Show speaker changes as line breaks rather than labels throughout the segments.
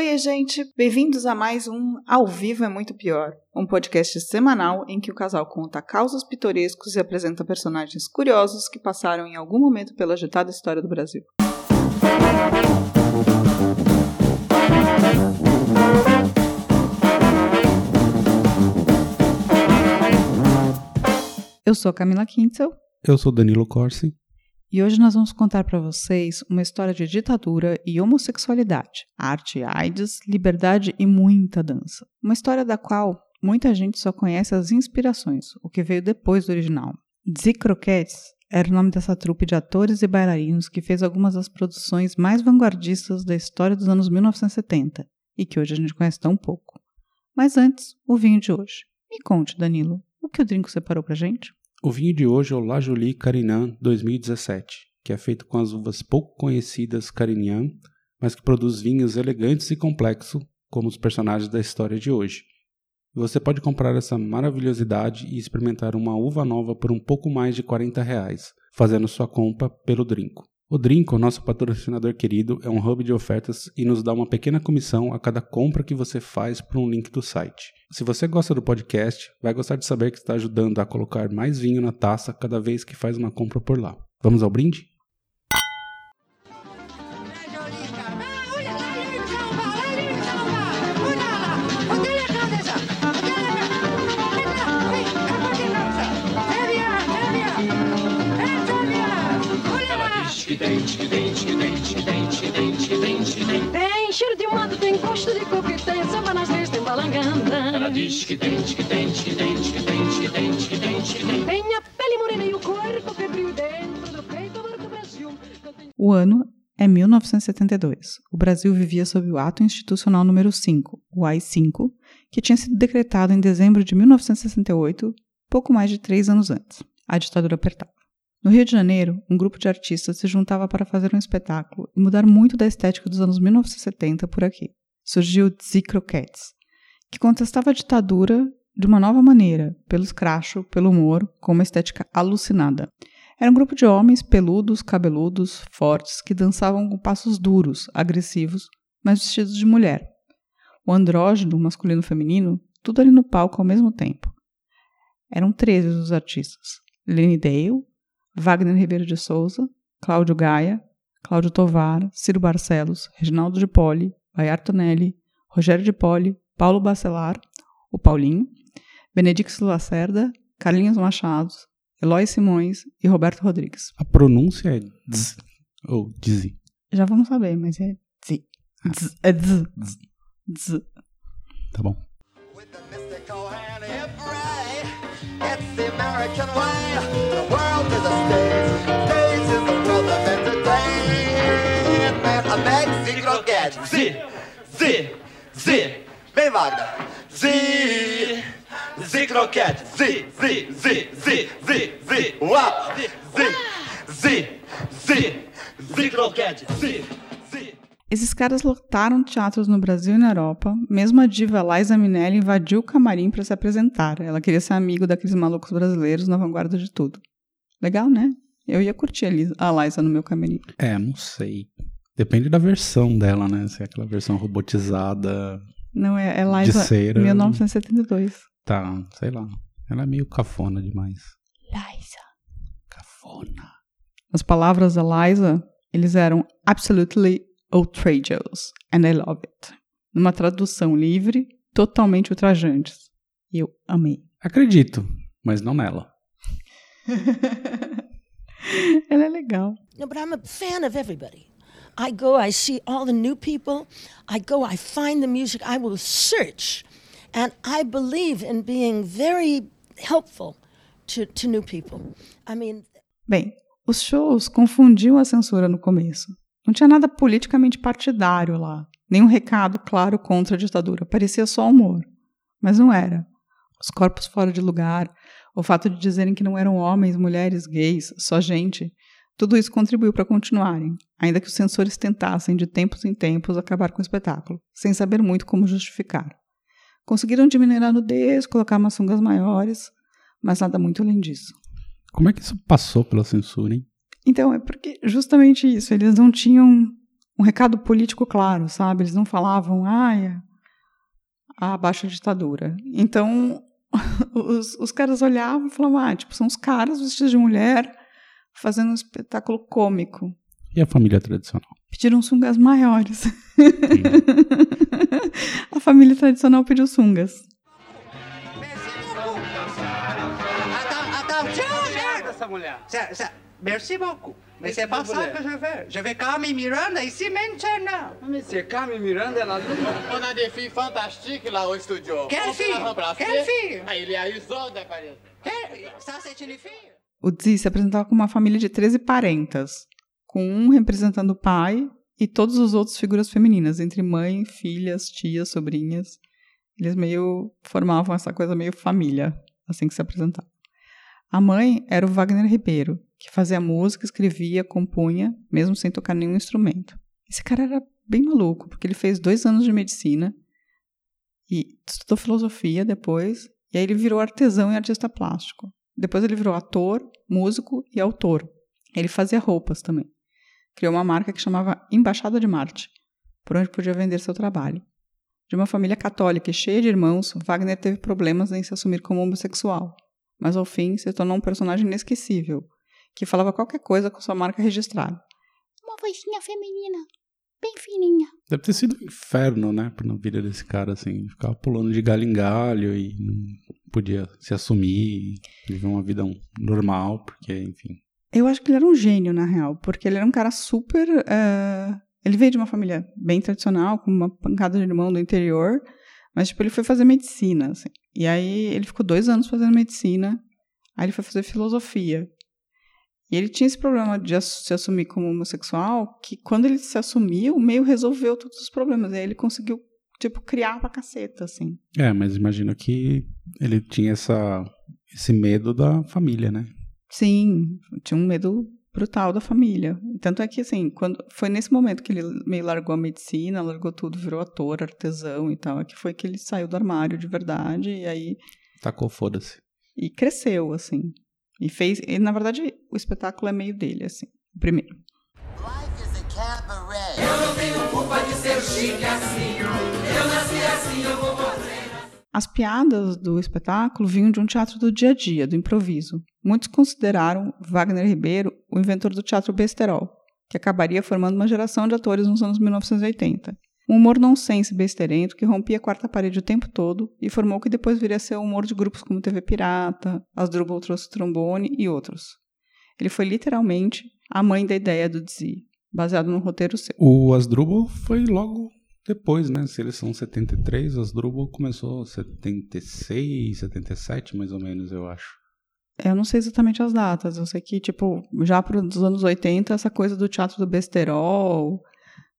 Oi, gente! Bem-vindos a mais um Ao Vivo é Muito Pior, um podcast semanal em que o casal conta causos pitorescos e apresenta personagens curiosos que passaram em algum momento pela agitada história do Brasil. Eu sou a Camila Quintel.
Eu sou Danilo Corsi.
E hoje nós vamos contar para vocês uma história de ditadura e homossexualidade, arte, AIDS, liberdade e muita dança. Uma história da qual muita gente só conhece as inspirações, o que veio depois do original. Dzi Croquettes era o nome dessa trupe de atores e bailarinos que fez algumas das produções mais vanguardistas da história dos anos 1970 e que hoje a gente conhece tão pouco. Mas antes, o vinho de hoje. Me conte, Danilo, o que o Drinco separou pra gente?
O vinho de hoje é o La Jolie Carignan 2017, que é feito com as uvas pouco conhecidas Carignan, mas que produz vinhos elegantes e complexos, como os personagens da história de hoje. Você pode comprar essa maravilhosidade e experimentar uma uva nova por um pouco mais de 40 reais, fazendo sua compra pelo Drinco. O Drinco, nosso patrocinador querido, é um hub de ofertas e nos dá uma pequena comissão a cada compra que você faz por um link do site. Se você gosta do podcast, vai gostar de saber que está ajudando a colocar mais vinho na taça cada vez que faz uma compra por lá. Vamos ao brinde?
Diz que tem, que tem, que tem, que tem, que tem, que tem, que tem. Tem a pele morena e o corpo febril dentro do peito do Brasil.
O ano é 1972. O Brasil vivia sob o Ato Institucional número 5, o AI-5, que tinha sido decretado em dezembro de 1968, pouco mais de três anos antes. A ditadura apertava. No Rio de Janeiro, um grupo de artistas se juntava para fazer um espetáculo e mudar muito da estética dos anos 1970 por aqui. Surgiu Dzi Croquettes, que contestava a ditadura de uma nova maneira, pelo escracho, pelo humor, com uma estética alucinada. Era um grupo de homens peludos, cabeludos, fortes, que dançavam com passos duros, agressivos, mas vestidos de mulher. O andrógeno, masculino e feminino, tudo ali no palco ao mesmo tempo. Eram 13 os artistas. Lenny Dale, Wagner Ribeiro de Souza, Cláudio Gaia, Cláudio Tovar, Ciro Barcelos, Reginaldo de Poli, Baiar Tonelli, Rogério de Poli, Paulo Bacelar, o Paulinho, Benedicto Lacerda, Carlinhos Machado, Eloy Simões e Roberto Rodrigues.
A pronúncia é dz, ou dzi.
Já vamos saber, mas é dzi. Dz, é dz. Dz.
Tá bom.
Z, Z, Z. Bem Wagner. Z, Z croquete. Z, Z, Z, Z, Z, Z. Uau. Z, Z, Z, Z croquete. Z, Z.
Esses caras lotaram teatros no Brasil e na Europa. Mesmo a diva Liza Minelli invadiu o camarim para se apresentar. Ela queria ser amigo daqueles malucos brasileiros na vanguarda de tudo. Legal, né? Eu ia curtir a Liza, a Liza no meu camarim.
É, não sei. Depende da versão dela, né? Se é aquela versão robotizada.
Não, é, é Liza
De cera.
1972.
Tá, sei lá. Ela é meio cafona demais.
Liza.
Cafona.
As palavras da Liza, eles eram absolutely outrageous and I love it. Numa tradução livre, totalmente ultrajantes. E eu amei.
Acredito, mas não nela.
Ela é legal.
No, but I'm a fan of everybody. I go, I see all the new people. I go, I find the music. I will search. And I believe in being very helpful to, to new people. I mean,
Bem, os shows confundiam a censura no começo. Não tinha nada politicamente partidário lá. Nenhum recado claro contra a ditadura. Parecia só humor. Mas não era. Os corpos fora de lugar, o fato de dizerem que não eram homens, mulheres, gays, só gente, tudo isso contribuiu para continuarem, ainda que os censores tentassem, de tempos em tempos, acabar com o espetáculo, sem saber muito como justificar. Conseguiram diminuir a nudez, colocar umas sungas maiores, mas nada muito além disso.
Como é que isso passou pela censura, hein?
Então, é porque justamente isso, eles não tinham um recado político claro, sabe? Eles não falavam, ai, a baixa ditadura. Então, os, os caras olhavam e falavam, ah, tipo, são os caras vestidos de mulher fazendo um espetáculo cômico.
E a família tradicional?
Pediram sungas maiores. a família tradicional pediu sungas.
Ça, ça, merci beaucoup. Mais c'est pas ça que je veux. Je veux Carmen Miranda ici maintenant.
Mais c'est Carmen Miranda, ela On a des filles fantastiques là au studio.
Quelle fille? Quelle fille?
Ah, il y a Isolde, parece.
Quelle- Ça, c'est une fille.
O Dzi se apresentava com uma família de 13 parentas, com um representando o pai e todos os outros figuras femininas, entre mãe, filhas, tias, sobrinhas. Eles meio formavam essa coisa meio família, assim que se apresentavam. A mãe era o Wagner Ribeiro, que fazia música, escrevia, compunha, mesmo sem tocar nenhum instrumento. Esse cara era bem maluco, porque ele fez dois anos de medicina e estudou filosofia depois, e aí ele virou artesão e artista plástico. Depois ele virou ator, músico e autor. Ele fazia roupas também. Criou uma marca que chamava Embaixada de Marte, por onde podia vender seu trabalho. De uma família católica e cheia de irmãos, Wagner teve problemas em se assumir como homossexual, mas ao fim se tornou um personagem inesquecível, que falava qualquer coisa com sua marca registrada.
Uma vozinha feminina, bem fininha.
Deve ter sido um inferno, né? Pra na vida desse cara, assim. Ficava pulando de galho em galho e podia se assumir, viver uma vida normal, porque, enfim.
Eu acho que ele era um gênio, na real, porque ele era um cara super. eh, Ele veio de uma família bem tradicional, com uma pancada de irmão do interior, mas, tipo, ele foi fazer medicina, assim. E aí ele ficou dois anos fazendo medicina, aí ele foi fazer filosofia. E ele tinha esse problema de se assumir como homossexual, que quando ele se assumiu, meio resolveu todos os problemas. E aí ele conseguiu, tipo, criar pra caceta, assim.
É, mas imagino que ele tinha essa, esse medo da família, né?
Sim, tinha um medo brutal da família. Tanto é que, assim, quando foi nesse momento que ele meio largou a medicina, largou tudo, virou ator, artesão e tal, é que foi que ele saiu do armário de verdade e aí
Tacou foda-se.
e cresceu, assim. E fez, e, na verdade, o espetáculo é meio dele, assim, o primeiro.
Life is a cabaret.
As piadas do espetáculo vinham de um teatro do dia a dia, do improviso. Muitos consideraram Wagner Ribeiro o inventor do teatro besterol, que acabaria formando uma geração de atores nos anos 1980. Um humor nonsense besterento que rompia a quarta parede o tempo todo e formou o que depois viria a ser o humor de grupos como TV Pirata, Asdrubal trouxe trombone e outros. Ele foi literalmente a mãe da ideia do Dizzy, baseado num roteiro seu.
O Asdrubal foi logo depois, né? Se eles são 73, o Asdrubal começou 76, 77, mais ou menos, eu acho.
Eu não sei exatamente as datas, eu sei que, tipo, já para os anos 80, essa coisa do teatro do besterol,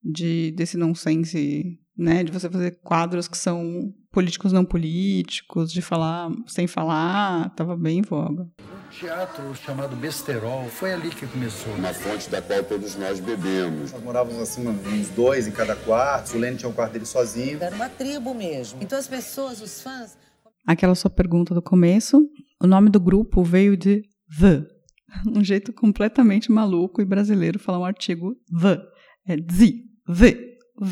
de, desse nonsense, né, de você fazer quadros que são políticos não políticos, de falar sem falar, tava bem em voga.
Teatro chamado Besterol, foi ali que começou.
Uma fonte da qual todos nós bebemos.
Nós morávamos assim, uns dois em cada quarto. O Lênin tinha um quarto dele sozinho.
Era uma tribo mesmo. Então as pessoas, os fãs.
Aquela sua pergunta do começo, o nome do grupo veio de The. Um jeito completamente maluco e brasileiro falar um artigo The. É Z, The,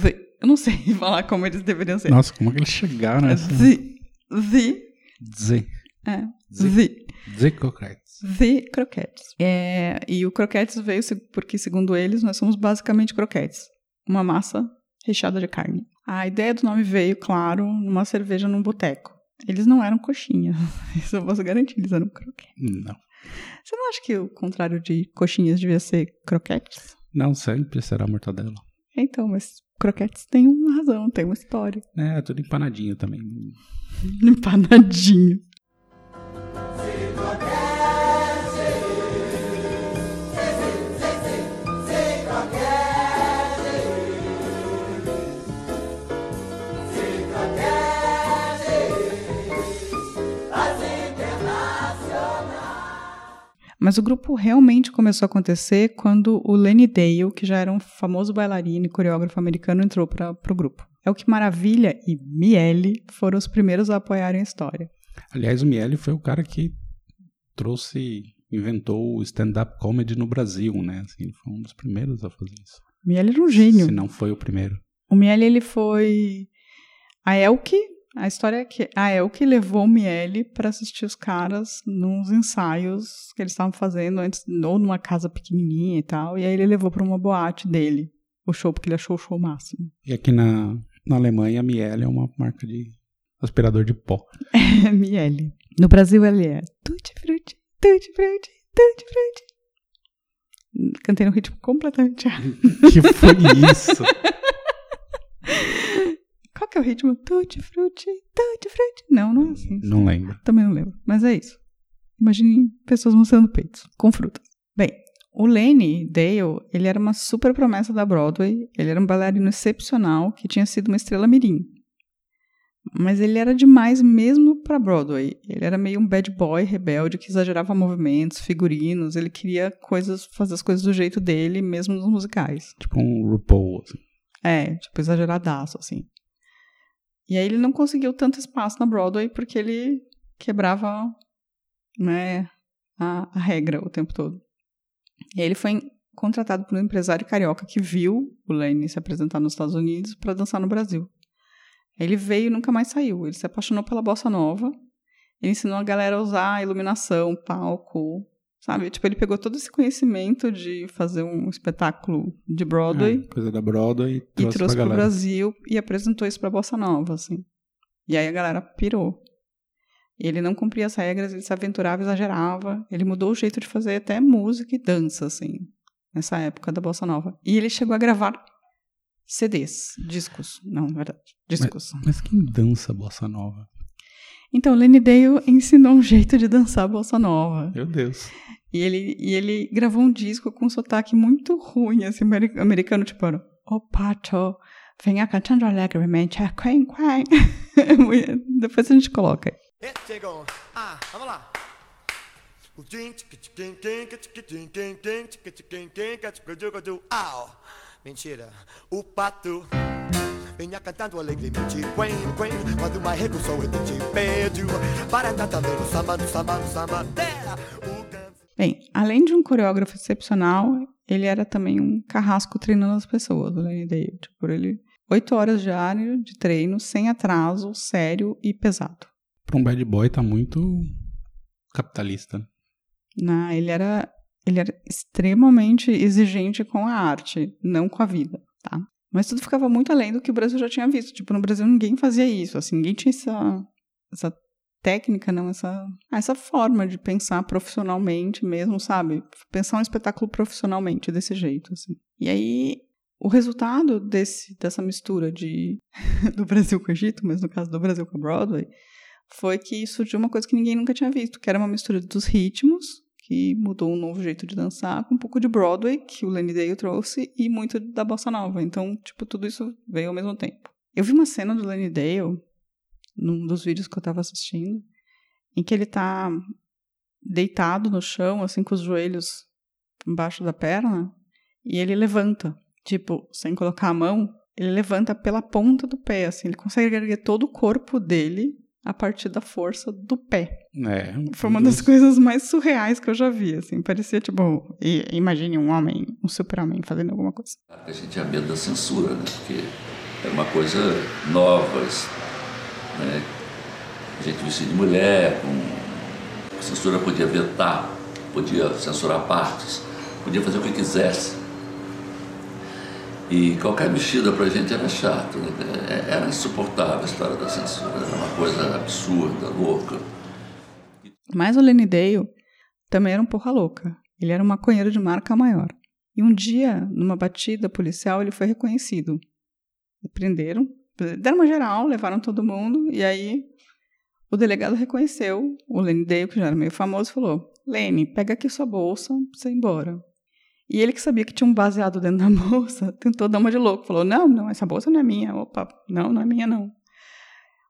The. Eu não sei falar como eles deveriam ser.
Nossa, como é que eles chegaram nessa...
The, The,
Z.
é,
Z.
The.
Croquettes.
The Croquettes. É, e o croquetes veio porque, segundo eles, nós somos basicamente croquetes. Uma massa recheada de carne. A ideia do nome veio, claro, numa cerveja num boteco. Eles não eram coxinhas. Isso eu posso garantir, eles eram croquetes.
Não.
Você não acha que o contrário de coxinhas devia ser croquetes?
Não, sempre será mortadela.
Então, mas croquetes tem uma razão, tem uma história.
É, tudo empanadinho também.
Empanadinho. Mas o grupo realmente começou a acontecer quando o Lenny Dale, que já era um famoso bailarino e coreógrafo americano, entrou para o grupo. É o que Maravilha e Miele foram os primeiros a apoiarem a história.
Aliás, o Miele foi o cara que trouxe, inventou o stand-up comedy no Brasil, né? Assim, ele foi um dos primeiros a fazer isso.
Miele era um gênio.
Se não foi o primeiro.
O Miele, ele foi. A Elke, a história é que a Elke levou o Miele para assistir os caras nos ensaios que eles estavam fazendo antes, ou numa casa pequenininha e tal. E aí ele levou para uma boate dele o show, porque ele achou o show máximo.
E aqui na, na Alemanha, a Miele é uma marca de aspirador de pó.
É, Miele. No Brasil, ele é tutti frutti, tutti frutti, tutti frutti. Cantei no ritmo completamente errado.
que foi isso?
Que é o ritmo? Tutti frutti, tutti frutti. Não, não é assim.
Não lembro.
Também não lembro. Mas é isso. Imagine pessoas mostrando peitos com frutas. Bem, o Lenny Dale, ele era uma super promessa da Broadway. Ele era um bailarino excepcional que tinha sido uma estrela mirim. Mas ele era demais mesmo para Broadway. Ele era meio um bad boy rebelde que exagerava movimentos, figurinos. Ele queria coisas, fazer as coisas do jeito dele, mesmo nos musicais.
Tipo um RuPaul. Assim.
É, tipo exageradaço, assim. E aí ele não conseguiu tanto espaço na Broadway porque ele quebrava, né, a, a regra o tempo todo. E aí ele foi contratado por um empresário carioca que viu o Lenny se apresentar nos Estados Unidos para dançar no Brasil. Ele veio e nunca mais saiu. Ele se apaixonou pela bossa nova. Ele ensinou a galera a usar iluminação, palco, sabe? Tipo, ele pegou todo esse conhecimento de fazer um espetáculo de Broadway.
É, coisa da Broadway e
trouxe,
trouxe,
trouxe pro
galera.
Brasil e apresentou isso pra bossa nova, assim. E aí a galera pirou. E ele não cumpria as regras, ele se aventurava, exagerava. Ele mudou o jeito de fazer até música e dança, assim, nessa época da bossa nova. E ele chegou a gravar CDs, discos, não, na verdade, discos.
Mas, mas quem dança bossa nova?
Então, Lenny Dale ensinou um jeito de dançar bossa nova.
Meu Deus.
E ele, e ele gravou um disco com um sotaque muito ruim, assim, ameri- americano, tipo, Ô pato, venha cantando alegremente, ah, quen, quen. Depois a gente coloca.
Chegou. Ah, vamos lá. O! Mentira. O pato vinha cantando alegremente. Quen, quen, quando recursou ele te pediu. Para no samba, no samba, samba. Ganso.
Bem, além de um coreógrafo excepcional, ele era também um carrasco treinando as pessoas, o Lenny Dale. Tipo, ele... Oito horas diárias de treino, sem atraso, sério e pesado.
Pra um bad boy tá muito capitalista.
Né? Ele era ele era extremamente exigente com a arte, não com a vida, tá? Mas tudo ficava muito além do que o Brasil já tinha visto. Tipo, no Brasil ninguém fazia isso, assim, ninguém tinha essa, essa técnica, não, essa, essa forma de pensar profissionalmente mesmo, sabe? Pensar um espetáculo profissionalmente desse jeito, assim. E aí, o resultado desse, dessa mistura de do Brasil com o Egito, mas no caso do Brasil com a Broadway, foi que surgiu uma coisa que ninguém nunca tinha visto, que era uma mistura dos ritmos, que mudou um novo jeito de dançar, com um pouco de Broadway, que o Lenny Dale trouxe, e muito da bossa nova. Então, tipo, tudo isso veio ao mesmo tempo. Eu vi uma cena do Lenny Dale, num dos vídeos que eu tava assistindo, em que ele tá deitado no chão, assim, com os joelhos embaixo da perna, e ele levanta, tipo, sem colocar a mão, ele levanta pela ponta do pé, assim, ele consegue erguer todo o corpo dele a partir da força do pé.
É.
Foi uma das coisas mais surreais que eu já vi, assim. Parecia, tipo, imagine um homem, um super-homem fazendo alguma coisa.
A gente tinha medo da censura, né? Porque era uma coisa nova, isso, né? A gente vestido de mulher, com... a censura podia vetar, podia censurar partes, podia fazer o que quisesse. E qualquer mexida pra gente era chato, né? É- Era insuportável a história da censura, era uma coisa absurda, louca.
Mas o Lenny Dale também era um porra louca. Ele era um maconheiro de marca maior. E um dia, numa batida policial, ele foi reconhecido. E prenderam, deram uma geral, levaram todo mundo, e aí o delegado reconheceu o Lenny Dale, que já era meio famoso, falou: Lenny, pega aqui sua bolsa pra você ir embora. E ele que sabia que tinha um baseado dentro da bolsa, tentou dar uma de louco. Falou, não, não, essa bolsa não é minha. Opa, não, não é minha, não.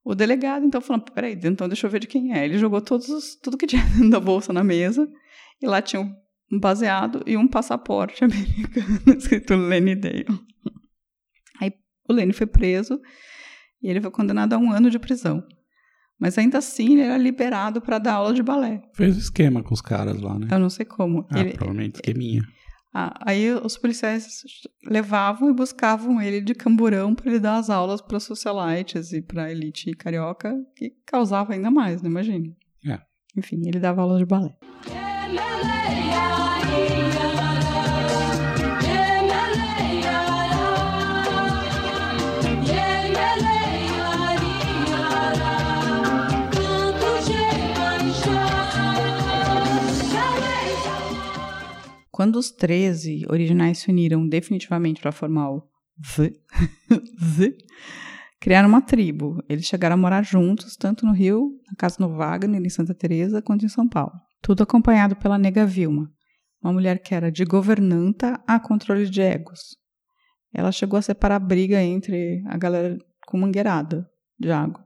O delegado, então, falou, peraí, então deixa eu ver de quem é. Ele jogou todos os- tudo que tinha dentro da bolsa na mesa, e lá tinha um baseado e um passaporte americano escrito Lenny Dale. Aí o Lenny foi preso, e ele foi condenado a um ano de prisão. Mas ainda assim, ele era liberado para dar aula de balé.
Fez esquema com os caras lá, né?
Eu não sei como.
Ah,
Ele-
provavelmente esqueminha.
Ah, aí os policiais levavam e buscavam ele de camburão para ele dar as aulas para socialites e para elite carioca, que causava ainda mais, né? Imagine.
É.
Enfim, ele dava aula de balé. Quando os 13 originais se uniram definitivamente para formar o Z, Z, criaram uma tribo. Eles chegaram a morar juntos, tanto no Rio, na casa no Wagner, em Santa Teresa, quanto em São Paulo. Tudo acompanhado pela nega Vilma, uma mulher que era de governanta a controle de egos. Ela chegou a separar a briga entre a galera com mangueirada de água.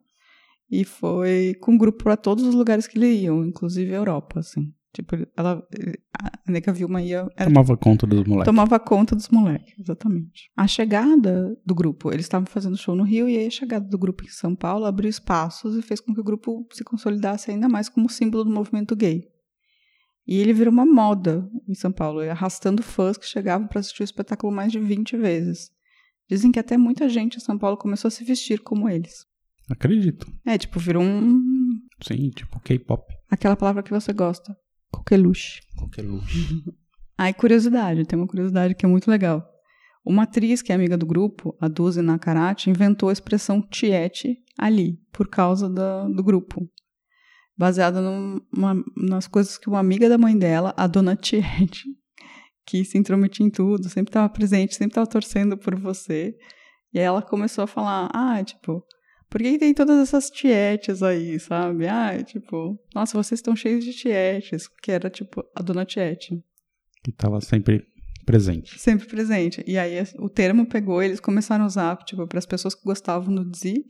E foi com grupo para todos os lugares que eles iam, inclusive a Europa, assim. Tipo, ela, a nega Vilma ia. Era,
Tomava conta dos moleques.
Tomava conta dos moleques, exatamente. A chegada do grupo, eles estavam fazendo show no Rio, e aí a chegada do grupo em São Paulo abriu espaços e fez com que o grupo se consolidasse ainda mais como símbolo do movimento gay. E ele virou uma moda em São Paulo, arrastando fãs que chegavam para assistir o espetáculo mais de 20 vezes. Dizem que até muita gente em São Paulo começou a se vestir como eles.
Acredito.
É, tipo, virou um.
Sim, tipo K-pop.
Aquela palavra que você gosta. Coqueluche.
Coqueluche.
Aí, curiosidade, tem uma curiosidade que é muito legal. Uma atriz que é amiga do grupo, a Duzi Nakarate, inventou a expressão tiete ali, por causa da, do grupo. Baseada numa, nas coisas que uma amiga da mãe dela, a dona Tiete, que se intrometia em tudo, sempre estava presente, sempre estava torcendo por você. E aí ela começou a falar, ah, tipo, por que tem todas essas tietes aí, sabe? Ah, tipo, nossa, vocês estão cheios de tietes, que era tipo a dona Tiete.
Que estava sempre presente.
Sempre presente. E aí o termo pegou, eles começaram a usar, tipo, para as pessoas que gostavam do Dzi,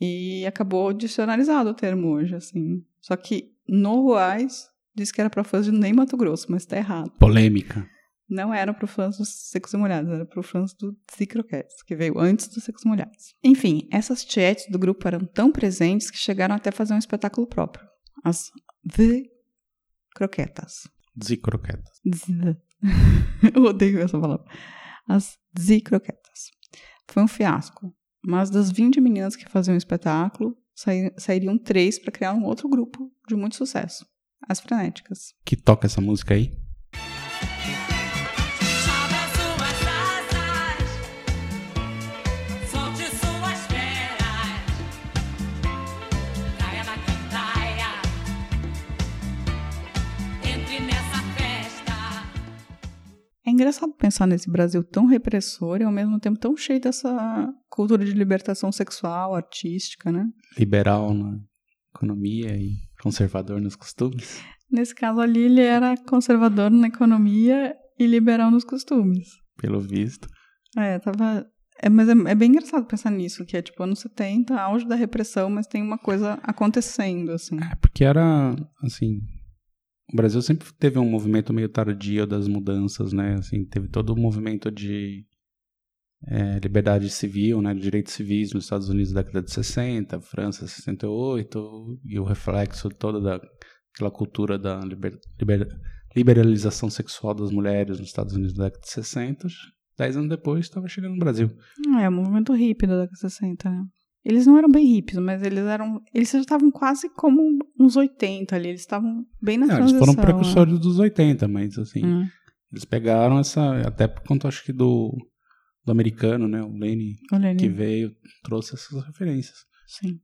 e acabou dicionarizado o termo hoje, assim. Só que no Ruais diz que era para fãs de nem Mato Grosso, mas tá errado.
Polêmica.
Não era para fãs dos Secos e Molhados, era para fãs do Zicroquettes, que veio antes dos Secos e Molhados. Enfim, essas chats do grupo eram tão presentes que chegaram até a fazer um espetáculo próprio. As The Croquetas.
Zicroquetas.
Z. Eu odeio essa palavra. As Zicroquetas. Foi um fiasco, mas das 20 meninas que faziam o espetáculo, sairiam três para criar um outro grupo de muito sucesso. As Frenéticas.
Que toca essa música aí?
Engraçado pensar nesse Brasil tão repressor e ao mesmo tempo tão cheio dessa cultura de libertação sexual, artística, né?
Liberal na economia e conservador nos costumes.
Nesse caso ali, ele era conservador na economia e liberal nos costumes.
Pelo visto.
É, tava. É, mas é, é, bem engraçado pensar nisso, que é tipo anos 70, auge da repressão, mas tem uma coisa acontecendo, assim.
É, porque era, assim, o Brasil sempre teve um movimento meio tardio das mudanças, né? Assim, teve todo o movimento de é, liberdade civil, né, de direitos civis nos Estados Unidos da década de 60, França 68, e o reflexo toda daquela cultura da liber, liber, liberalização sexual das mulheres nos Estados Unidos da década de 60. Dez anos depois, estava chegando no Brasil.
É, o movimento hippie da década de 60, né? Eles não eram bem hippies, mas eles eram. Eles já estavam quase como uns 80 ali. Eles estavam bem na não, transição.
Eles foram precursores né? dos 80, mas assim. Hum. Eles pegaram essa. Até por conta, acho que do, do americano, né? O Lenny, o Lenny, que veio, trouxe essas referências.
Sim.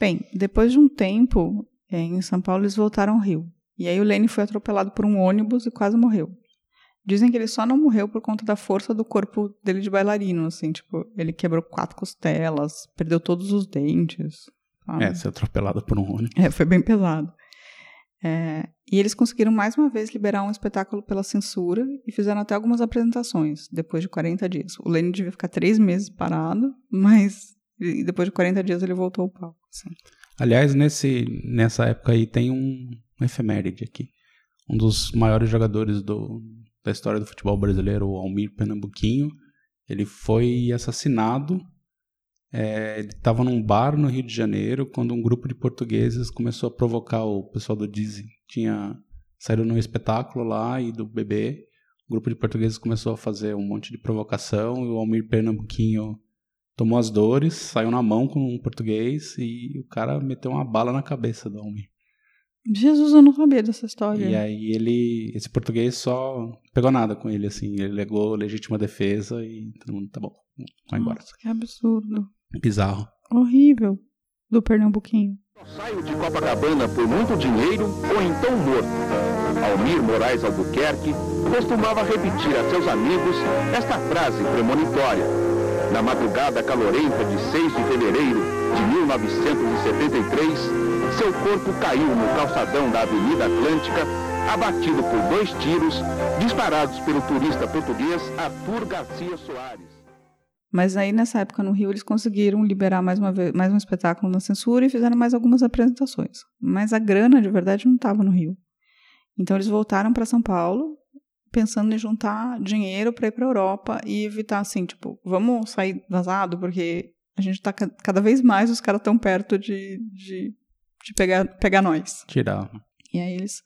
Bem, depois de um tempo, é, em São Paulo, eles voltaram ao Rio. E aí o Lenny foi atropelado por um ônibus e quase morreu. Dizem que ele só não morreu por conta da força do corpo dele de bailarino, assim, tipo, ele quebrou quatro costelas, perdeu todos os dentes.
Sabe? É, ser atropelado por um ônibus.
É, foi bem pesado. É, e eles conseguiram mais uma vez liberar um espetáculo pela censura e fizeram até algumas apresentações, depois de 40 dias. O Lenny devia ficar três meses parado, mas depois de 40 dias ele voltou ao palco. Assim.
Aliás, nesse, nessa época aí tem um, um efeméride aqui. Um dos maiores jogadores do, da história do futebol brasileiro, o Almir Pernambuquinho. Ele foi assassinado. É, ele estava num bar no Rio de Janeiro quando um grupo de portugueses começou a provocar o pessoal do Dizzy. Tinha saído num espetáculo lá e do bebê. o grupo de portugueses começou a fazer um monte de provocação e o Almir Pernambuquinho tomou as dores, saiu na mão com um português e o cara meteu uma bala na cabeça do Almir.
Jesus, eu não sabia dessa história.
E aí ele, esse português só pegou nada com ele, assim, ele legou legítima defesa e todo mundo, tá bom, vai embora.
Nossa, que absurdo.
Bizarro.
Horrível. Do Pernambuquinho.
Saio de Copacabana por muito dinheiro ou então morto. Almir Moraes Albuquerque costumava repetir a seus amigos esta frase premonitória. Na madrugada calorenta de 6 de fevereiro de 1973, seu corpo caiu no calçadão da Avenida Atlântica, abatido por dois tiros disparados pelo turista português Arthur Garcia Soares.
Mas aí nessa época no Rio eles conseguiram liberar mais, uma vez, mais um espetáculo na censura e fizeram mais algumas apresentações. Mas a grana de verdade não estava no Rio. Então eles voltaram para São Paulo pensando em juntar dinheiro para ir para Europa e evitar assim, tipo, vamos sair vazado porque a gente tá cada vez mais os caras tão perto de, de, de, pegar, pegar nós.
Tirar.
E aí eles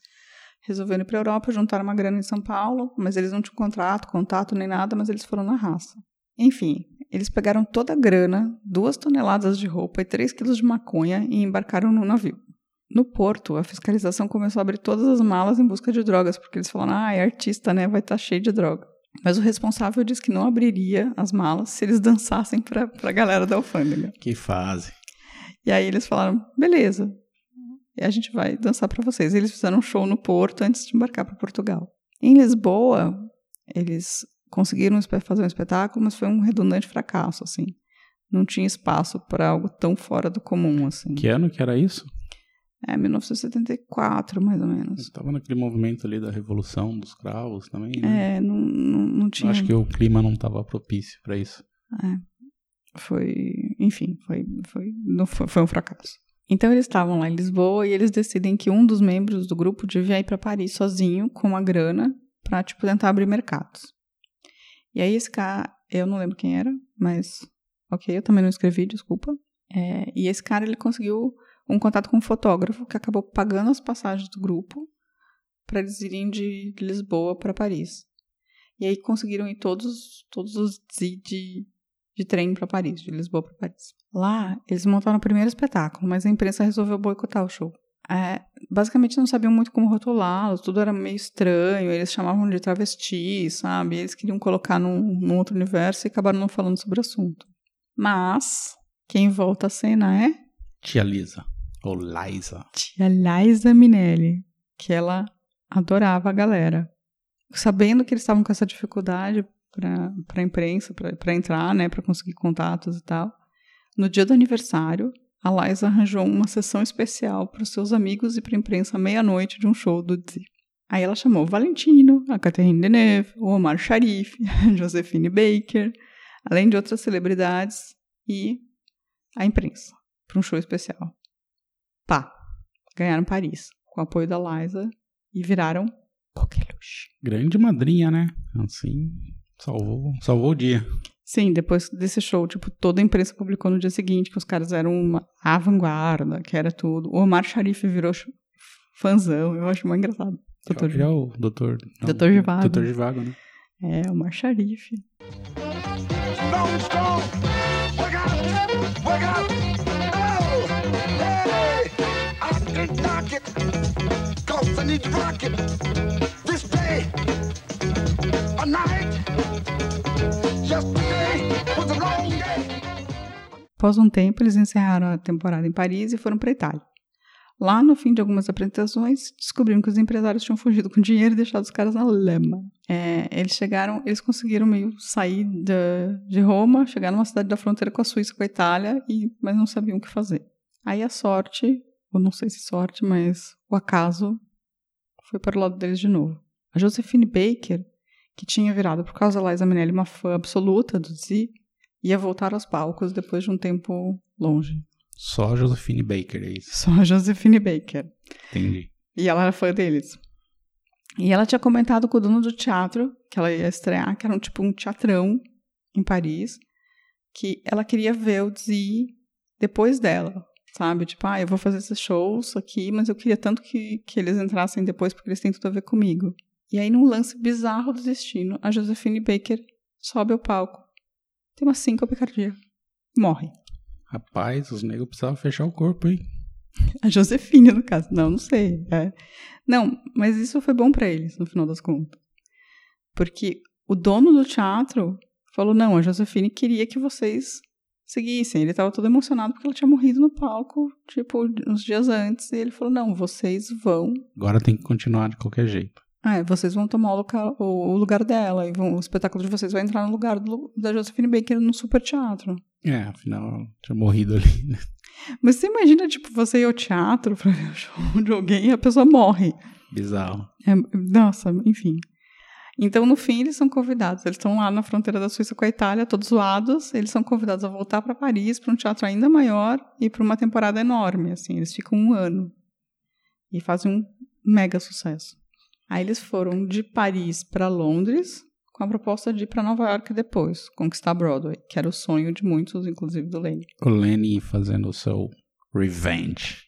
resolveram ir para Europa, juntaram uma grana em São Paulo, mas eles não tinham contrato, contato nem nada, mas eles foram na raça. Enfim, eles pegaram toda a grana, duas toneladas de roupa e três quilos de maconha e embarcaram no navio. No porto, a fiscalização começou a abrir todas as malas em busca de drogas, porque eles falaram, ah, é artista, né? Vai estar tá cheio de droga. Mas o responsável disse que não abriria as malas se eles dançassem para a galera da alfândega.
Que fase.
E aí eles falaram, beleza, e a gente vai dançar para vocês. Eles fizeram um show no Porto antes de embarcar para Portugal. Em Lisboa, eles conseguiram fazer um espetáculo, mas foi um redundante fracasso, assim. Não tinha espaço para algo tão fora do comum, assim.
Que ano que era isso?
É, 1974, mais ou menos.
Estava naquele movimento ali da Revolução dos Cravos também, né?
É, não, não, não tinha...
Acho que o clima não estava propício para isso.
É. Foi... Enfim, foi, foi, não foi, foi um fracasso. Então eles estavam lá em Lisboa e eles decidem que um dos membros do grupo devia ir para Paris sozinho, com uma grana, para tipo, tentar abrir mercados. E aí esse cara, eu não lembro quem era, mas ok, eu também não escrevi, desculpa. É, e esse cara, ele conseguiu um contato com um fotógrafo que acabou pagando as passagens do grupo para eles irem de Lisboa para Paris. E aí conseguiram ir todos, todos os de, de trem para Paris, de Lisboa para Paris. Lá, eles montaram o primeiro espetáculo, mas a imprensa resolveu boicotar o show. É, basicamente não sabiam muito como rotulá-los, tudo era meio estranho, eles chamavam de travesti, sabe? Eles queriam colocar num, num outro universo e acabaram não falando sobre o assunto. Mas, quem volta à cena é?
Tia Lisa. Ou Liza.
Tia Liza Minelli, que ela adorava a galera. Sabendo que eles estavam com essa dificuldade para a imprensa, para entrar, né, para conseguir contatos e tal, no dia do aniversário, a Liza arranjou uma sessão especial para os seus amigos e para a imprensa meia-noite de um show do Dzi. Aí ela chamou Valentino, a Catherine Deneuve, o Omar Sharif, a Josephine Baker, além de outras celebridades e a imprensa, para um show especial. Pá, ganharam Paris, com o apoio da Liza, e viraram coqueluche.
Grande madrinha, né? Assim, salvou, salvou o dia.
Sim, depois desse show, tipo, toda a imprensa publicou no dia seguinte que os caras eram uma vanguarda, que era tudo. O Omar Sharif virou fãzão, eu acho mais engraçado.
Doutor Já é o doutor...
Não, doutor Givago.
Doutor Givago, né?
É, o Omar Sharif. Don't stop! Wake up! Wake up! Após um tempo, eles encerraram a temporada em Paris e foram para a Itália. Lá, no fim de algumas apresentações, descobriram que os empresários tinham fugido com dinheiro e deixado os caras na lama. É, eles chegaram, eles conseguiram meio sair de, de Roma, chegar numa cidade da fronteira com a Suíça, com a Itália, e, mas não sabiam o que fazer. Aí a sorte ou não sei se sorte, mas o acaso foi para o lado deles de novo. A Josephine Baker, que tinha virado por causa da Liza Minnelli uma fã absoluta do Z, ia voltar aos palcos depois de um tempo longe.
Só a Josephine Baker, é isso?
Só a Josephine Baker.
Entendi.
E ela era fã deles. E ela tinha comentado com o dono do teatro, que ela ia estrear, que era um, tipo um teatrão em Paris, que ela queria ver o Z depois dela sabe? Tipo, ah, eu vou fazer esses shows aqui, mas eu queria tanto que, que eles entrassem depois porque eles têm tudo a ver comigo. E aí, num lance bizarro do destino, a Josephine Baker sobe ao palco, tem uma síncope cardíaca, morre.
Rapaz, os negros precisavam fechar o corpo, hein?
A Josefine, no caso. Não, não sei. É. Não, mas isso foi bom para eles, no final das contas. Porque o dono do teatro falou: não, a Josefine queria que vocês seguissem. Ele estava todo emocionado porque ela tinha morrido no palco, tipo, uns dias antes. E ele falou: não, vocês vão.
Agora tem que continuar de qualquer jeito.
É, vocês vão tomar o lugar, o, o lugar dela. E vão, o espetáculo de vocês vai entrar no lugar do, da Josephine Baker no super teatro.
É, afinal, ela tinha morrido ali, né?
Mas você imagina, tipo, você ir ao teatro pra ver o show de alguém e a pessoa morre.
Bizarro.
É, nossa, enfim. Então, no fim, eles são convidados. Eles estão lá na fronteira da Suíça com a Itália, todos zoados. Eles são convidados a voltar para Paris, para um teatro ainda maior e para uma temporada enorme. Assim, eles ficam um ano e fazem um mega sucesso. Aí eles foram de Paris para Londres com a proposta de ir para Nova York depois, conquistar Broadway, que era o sonho de muitos, inclusive do Lenny.
O Lenny fazendo o seu revenge.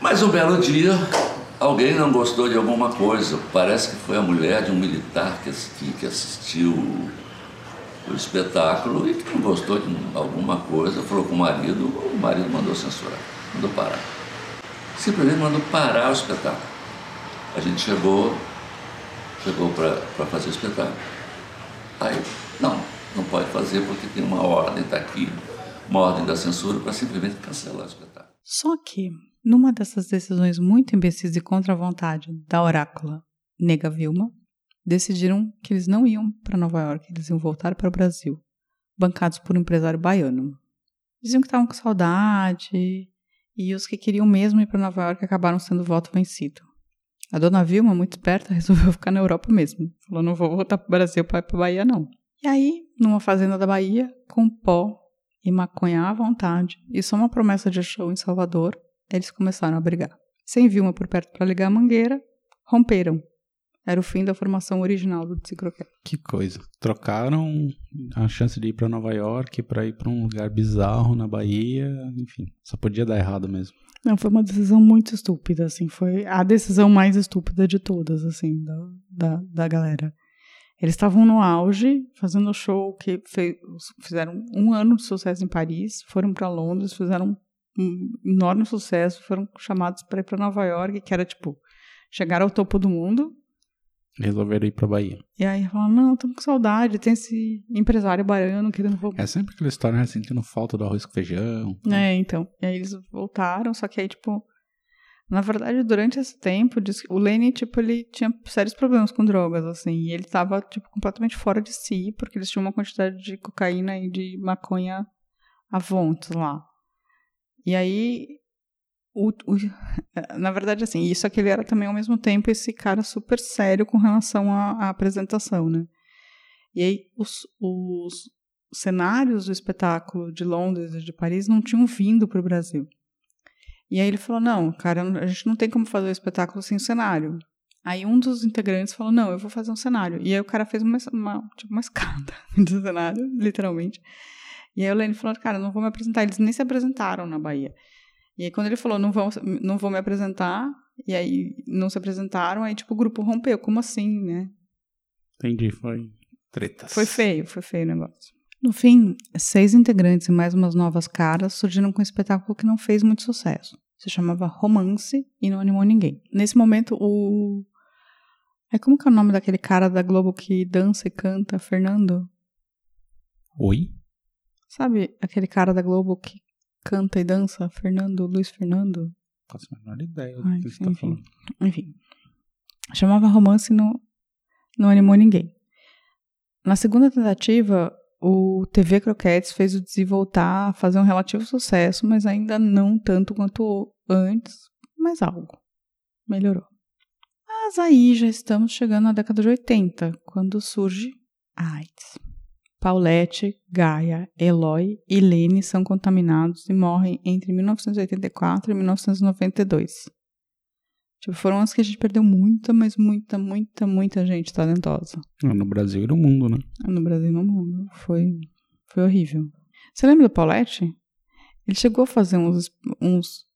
Mas um belo dia, alguém não gostou de alguma coisa. Parece que foi a mulher de um militar que, que assistiu o espetáculo e que não gostou de alguma coisa, falou com o marido, o marido mandou censurar, mandou parar. Simplesmente mandou parar o espetáculo. A gente chegou, chegou para fazer o espetáculo. Aí, não, não pode fazer porque tem uma ordem, está aqui, uma ordem da censura para simplesmente cancelar o espetáculo.
Só que, numa dessas decisões muito imbecis e contra a vontade da orácula Nega Vilma, decidiram que eles não iam para Nova York, eles iam voltar para o Brasil, bancados por um empresário baiano. Diziam que estavam com saudade, e os que queriam mesmo ir para Nova York acabaram sendo voto vencido. A dona Vilma, muito esperta, resolveu ficar na Europa mesmo. Falou: não vou voltar para o Brasil para ir para Bahia, não. E aí, numa fazenda da Bahia, com pó e maconha à vontade, e só uma promessa de show em Salvador, eles começaram a brigar. Sem Vilma por perto para ligar a mangueira, romperam. Era o fim da formação original do Psicroquet.
Que coisa. Trocaram a chance de ir para Nova York para ir para um lugar bizarro na Bahia, enfim, só podia dar errado mesmo.
Não, foi uma decisão muito estúpida, assim, foi a decisão mais estúpida de todas, assim, da, da, da galera. Eles estavam no auge, fazendo show que fez, fizeram um ano de sucesso em Paris, foram para Londres, fizeram um enorme sucesso, foram chamados para ir para Nova York, que era tipo chegar ao topo do mundo.
Resolveram ir para Bahia.
E aí falaram: não, estamos com saudade, tem esse empresário baiano querendo voltar.
É sempre aquela história, né? Sentindo falta do arroz com feijão.
É, então. E aí eles voltaram, só que aí, tipo. Na verdade, durante esse tempo, o Lenny, tipo, ele tinha sérios problemas com drogas, assim, e ele tava, tipo, completamente fora de si, porque eles tinham uma quantidade de cocaína e de maconha avontes lá. E aí, o, o, na verdade, assim, isso é que ele era também ao mesmo tempo esse cara super sério com relação à, à apresentação, né? E aí, os, os cenários do espetáculo de Londres e de Paris não tinham vindo para o Brasil. E aí ele falou: não, cara, a gente não tem como fazer o espetáculo sem cenário. Aí um dos integrantes falou: não, eu vou fazer um cenário. E aí o cara fez uma, uma, tipo, uma escada de cenário, literalmente. E aí o Lenny falou: cara, não vou me apresentar. Eles nem se apresentaram na Bahia. E aí quando ele falou: não vou, não vou me apresentar, e aí não se apresentaram, aí tipo o grupo rompeu. Como assim, né?
Entendi, foi tretas.
Foi feio, foi feio o negócio. No fim, seis integrantes e mais umas novas caras surgiram com um espetáculo que não fez muito sucesso. Se chamava Romance e não animou ninguém. Nesse momento, o. É como que é o nome daquele cara da Globo que dança e canta, Fernando?
Oi?
Sabe aquele cara da Globo que canta e dança, Fernando, Luiz Fernando?
Faço a menor ideia do
Ai,
que você tá falando.
Enfim. Chamava Romance e não, não animou ninguém. Na segunda tentativa, o TV Croquettes fez o Dizzy voltar a fazer um relativo sucesso, mas ainda não tanto quanto antes, mas algo. Melhorou. Mas aí já estamos chegando na década de 80, quando surge a AIDS. Paulette, Gaia, Eloy e Lene são contaminados e morrem entre 1984 e 1992. Tipo, foram as que a gente perdeu muita, mas muita, muita, muita gente talentosa.
Ah, No Brasil e no mundo, né?
No Brasil e no mundo. Foi, foi horrível. Você lembra do Paulette? Ele chegou a fazer uns, uns.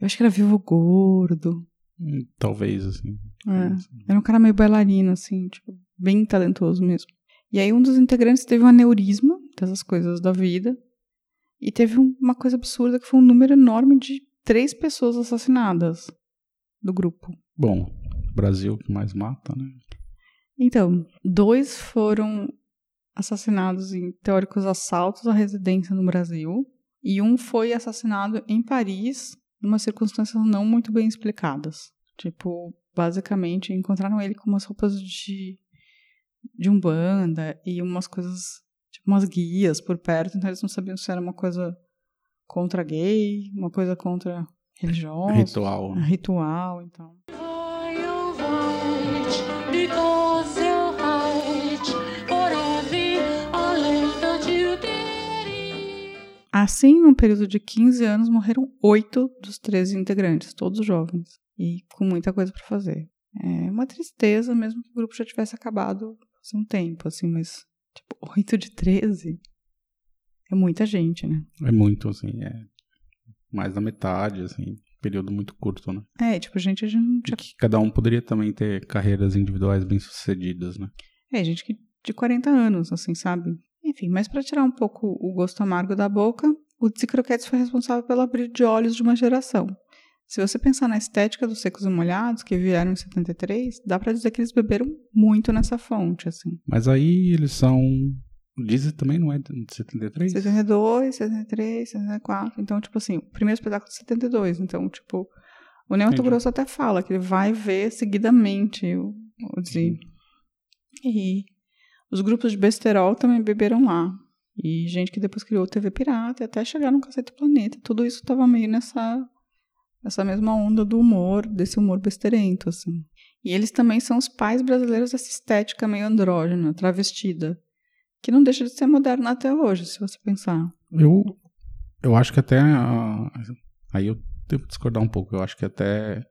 Eu acho que era Vivo Gordo.
Hum, Talvez, assim.
É, era um cara meio bailarino, assim, tipo, bem talentoso mesmo. E aí um dos integrantes teve um aneurisma dessas coisas da vida. E teve um- uma coisa absurda que foi um número enorme de três pessoas assassinadas do grupo.
Bom, Brasil que mais mata, né?
Então, dois foram assassinados em teóricos assaltos à residência no Brasil. E um foi assassinado em Paris, em umas circunstâncias não muito bem explicadas. Tipo, basicamente, encontraram ele com umas roupas de, de umbanda e umas coisas, tipo umas guias por perto. Então, eles não sabiam se era uma coisa contra gay, uma coisa contra religiosa.
Ritual. né?
Ritual, então. Assim, num período de 15 anos, morreram oito dos 13 integrantes, todos jovens, e com muita coisa para fazer. É uma tristeza, mesmo que o grupo já tivesse acabado faz um tempo, assim, mas, tipo, 8 de 13 é muita gente, né?
É muito, assim, é mais da metade, assim, período muito curto, né?
É, tipo, gente, a gente não tinha...
Que cada um poderia também ter carreiras individuais bem-sucedidas, né?
É, gente que de 40 anos, assim, sabe? Enfim, mas para tirar um pouco o gosto amargo da boca, o Dizzy Croquettes foi responsável pelo abrir de olhos de uma geração. Se você pensar na estética dos secos e molhados, que vieram em 73, dá pra dizer que eles beberam muito nessa fonte, assim.
Mas aí eles são. O Disney também não é de 73?
72, 73, 74. Então, tipo assim, o primeiro espetáculo de 72. Então, tipo, o Neo. Grosso até fala que ele vai ver seguidamente o, o. E os grupos de besterol também beberam lá. E gente que depois criou TV Pirata, e até chegar no Cacete Planeta. Tudo isso tava meio nessa, nessa mesma onda do humor, desse humor besterento, assim. E eles também são os pais brasileiros dessa estética meio andrógena, travestida. Que não deixa de ser moderna até hoje, se você pensar.
Eu, eu acho que até. aí eu devo discordar um pouco. Eu acho que até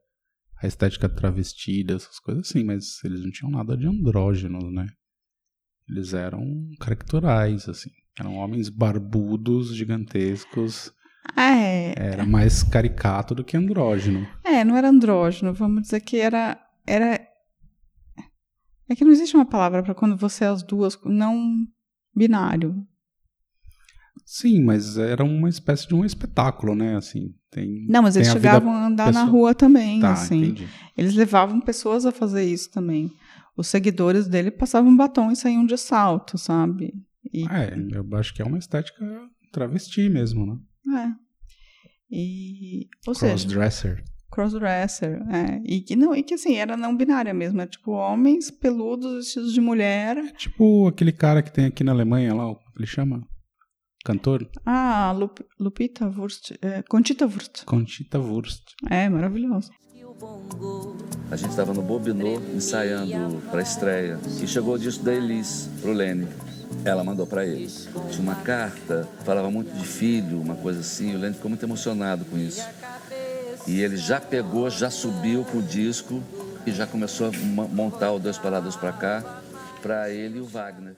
a estética travestida, essas coisas assim, mas eles não tinham nada de andrógenos, né? Eles eram caricaturais, assim. Eram homens barbudos, gigantescos.
É,
Era mais caricato do que andrógeno.
é, não era andrógeno, vamos dizer que era. era é que não existe uma palavra para quando você é as duas, não binário.
Sim, mas era uma espécie de um espetáculo, né? Assim, tem.
Não, mas eles
a
chegavam a andar na
pessoal-
rua também,
Tá,
assim.
entendi.
Eles levavam pessoas a fazer isso também. Os seguidores dele passavam batom e saíam de salto, sabe? E,
É, eu acho que é uma estética travesti mesmo, né?
É. E, ou seja,
Crossdresser.
crossdresser, é. E que não, e que assim, era não binária mesmo, é tipo homens peludos vestidos de mulher.
Tipo aquele cara que tem aqui na Alemanha lá, como ele chama? Cantor?
Ah, Lup, Lupita Wurst, é, Conchita Wurst.
Conchita Wurst.
É, maravilhoso.
A gente estava no Bobinô ensaiando para a estreia e chegou o disco da Elis pro Lene. Ela mandou para ele. Tinha uma carta, falava muito de filho, uma coisa assim. O Lene ficou muito emocionado com isso. E ele já pegou, já subiu com o disco e já começou a mo- montar o Dois Parados para cá para ele e o Wagner.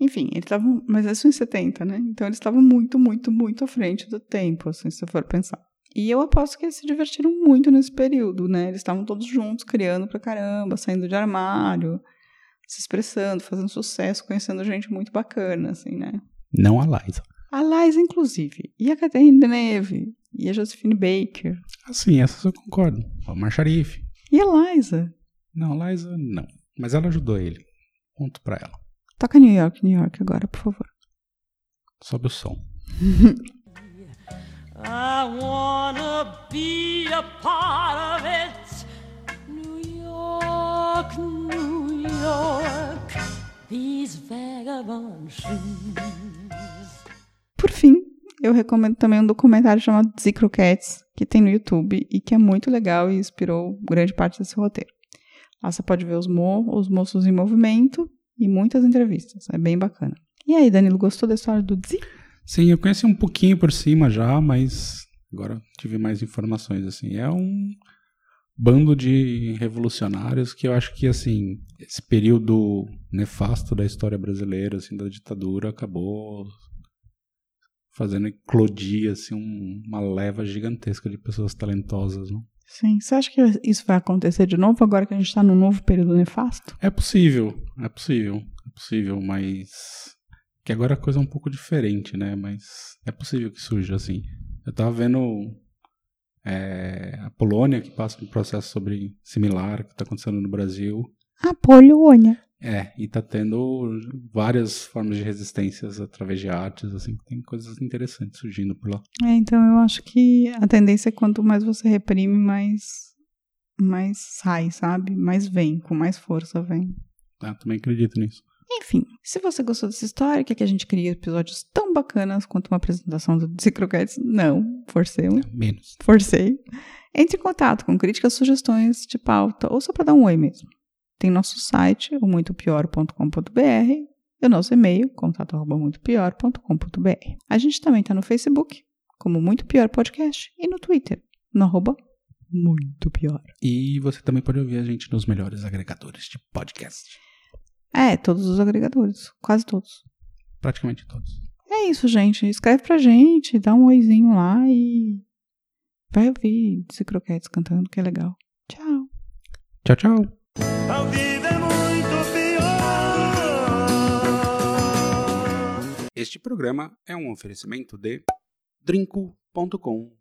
Enfim, eles estavam. Mas isso em 70, né? Então eles estavam muito, muito, muito à frente do tempo, assim, se for pensar. E eu aposto que eles se divertiram muito nesse período, né? Eles estavam todos juntos, criando pra caramba, saindo de armário, se expressando, fazendo sucesso, conhecendo gente muito bacana, assim, né?
Não a Liza.
A Liza, inclusive. E a Catherine Deneuve. E a Josephine Baker.
Assim, essas eu concordo. A Marsharife.
E a Liza.
Não, Liza não. Mas ela ajudou ele. Ponto pra ela.
Toca New York, New York agora, por favor.
Sobe o som.
I wanna be a part of it. New York, New York, these vagabond shoes.
Por fim, eu recomendo também um documentário chamado Dizzy Croquettes, que tem no YouTube e que é muito legal e inspirou grande parte desse roteiro. Lá você pode ver os, mo os moços em movimento e muitas entrevistas. É bem bacana. E aí, Danilo, gostou da história do Dizzy?
Sim, eu conheci um pouquinho por cima já, mas agora tive mais informações, assim. É um bando de revolucionários que eu acho que, assim, esse período nefasto da história brasileira, assim, da ditadura, acabou fazendo eclodir, assim, um- uma leva gigantesca de pessoas talentosas, não?
Sim. Você acha que isso vai acontecer de novo agora que a gente está num novo período nefasto?
É possível, é possível, é possível, mas. Que agora a coisa é um pouco diferente, né? Mas é possível que surja assim. Eu tava vendo é, a Polônia, que passa por um processo sobre similar que está acontecendo no Brasil.
A Polônia.
É, e tá tendo várias formas de resistências através de artes, assim, tem coisas interessantes surgindo por lá.
É, então eu acho que a tendência é quanto mais você reprime, mais, mais sai, sabe? Mais vem, com mais força vem.
Ah, também acredito nisso.
Enfim, se você gostou dessa história, quer que a gente crie episódios tão bacanas quanto uma apresentação do Croquetes, não, forcei.
É, menos.
Forcei. Entre em contato com críticas, sugestões de pauta ou só para dar um oi mesmo. Tem nosso site, o muitopior.com.br e o nosso e-mail, contato.muitopior.com.br. A gente também está no Facebook, como Muito Pior Podcast, e no Twitter, no arroba Muito Pior.
E você também pode ouvir a gente nos melhores agregadores de podcast.
É, todos os agregadores, quase todos.
Praticamente todos.
É isso, gente. Escreve pra gente, dá um oizinho lá e vai ouvir Disse Croquetes cantando, que é legal. Tchau.
Tchau, tchau.
A vida é muito pior.
Este programa é um oferecimento de drinco.com.br.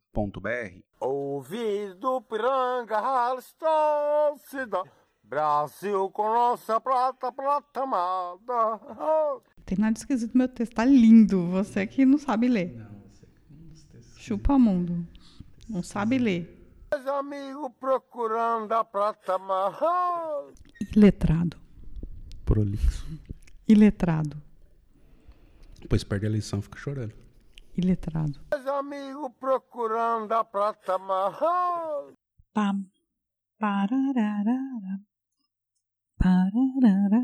Ouvido piranga, Halston. Brasil com nossa prata, prata amada.
Tem nada esquisito meu texto, tá lindo. Você que não sabe ler.
Não, você que
Chupa mundo. Não sabe ler.
Meus amigos procurando a prata amada.
Iletrado.
Prolixo.
Iletrado.
Depois perde a eleição, fica chorando.
Iletrado.
Meus amigos procurando a prata amada.
Pam. Parararara. Ba-da-da-da.